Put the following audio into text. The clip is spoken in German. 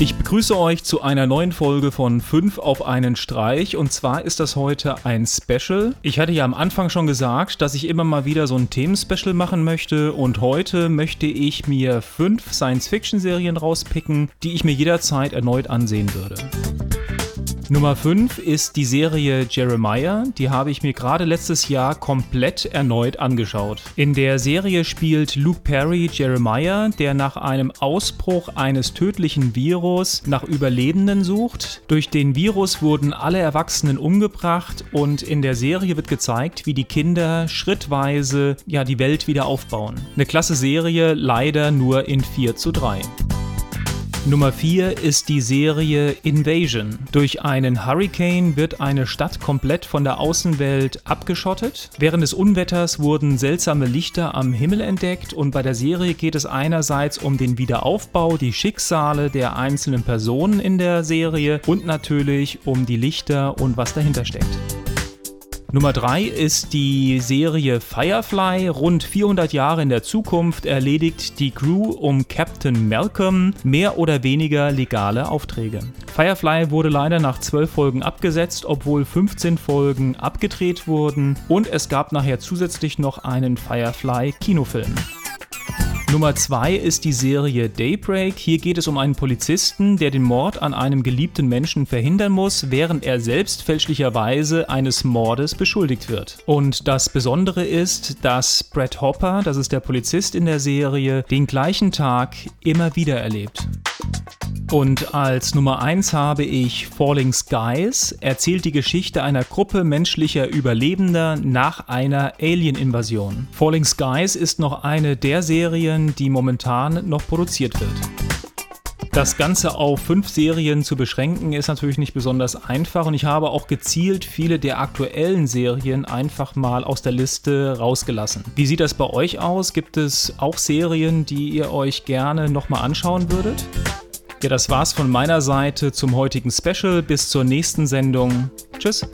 Ich begrüße euch zu einer neuen Folge von 5 auf einen Streich und zwar ist das heute ein Special. Ich hatte ja am Anfang schon gesagt, dass ich immer mal wieder so ein Themenspecial machen möchte und heute möchte ich mir fünf Science-Fiction-Serien rauspicken, die ich mir jederzeit erneut ansehen würde. Nummer 5 ist die Serie Jeremiah. Die habe ich mir gerade letztes Jahr komplett erneut angeschaut. In der Serie spielt Luke Perry Jeremiah, der nach einem Ausbruch eines tödlichen Virus nach Überlebenden sucht. Durch den Virus wurden alle Erwachsenen umgebracht und in der Serie wird gezeigt, wie die Kinder schrittweise ja die Welt wieder aufbauen. Eine klasse Serie, leider nur in 4 zu 3. Nummer 4 ist die Serie Invasion. Durch einen Hurricane wird eine Stadt komplett von der Außenwelt abgeschottet. Während des Unwetters wurden seltsame Lichter am Himmel entdeckt und bei der Serie geht es einerseits um den Wiederaufbau, die Schicksale der einzelnen Personen in der Serie und natürlich um die Lichter und was dahinter steckt. Nummer 3 ist die Serie Firefly. Rund 400 Jahre in der Zukunft erledigt die Crew um Captain Malcolm mehr oder weniger legale Aufträge. Firefly wurde leider nach 12 Folgen abgesetzt, obwohl 15 Folgen abgedreht wurden und es gab nachher zusätzlich noch einen Firefly Kinofilm. Nummer 2 ist die Serie Daybreak. Hier geht es um einen Polizisten, der den Mord an einem geliebten Menschen verhindern muss, während er selbst fälschlicherweise eines Mordes beschuldigt wird. Und das Besondere ist, dass Brad Hopper, das ist der Polizist in der Serie, den gleichen Tag immer wieder erlebt. Und als Nummer 1 habe ich Falling Skies, erzählt die Geschichte einer Gruppe menschlicher Überlebender nach einer Alien-Invasion. Falling Skies ist noch eine der Serien, die momentan noch produziert wird. Das Ganze auf fünf Serien zu beschränken ist natürlich nicht besonders einfach und ich habe auch gezielt viele der aktuellen Serien einfach mal aus der Liste rausgelassen. Wie sieht das bei euch aus? Gibt es auch Serien, die ihr euch gerne nochmal anschauen würdet? Ja, das war's von meiner Seite zum heutigen Special. Bis zur nächsten Sendung. Tschüss.